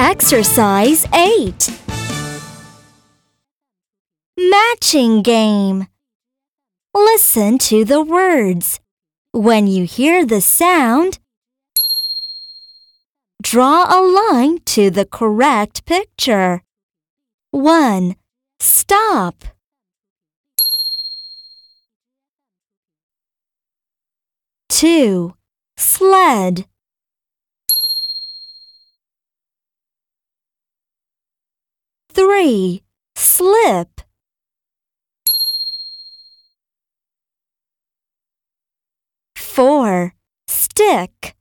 Exercise 8 Matching Game Listen to the words. When you hear the sound, draw a line to the correct picture. 1. Stop. 2. Sled. 3. Slip. 4. Stick.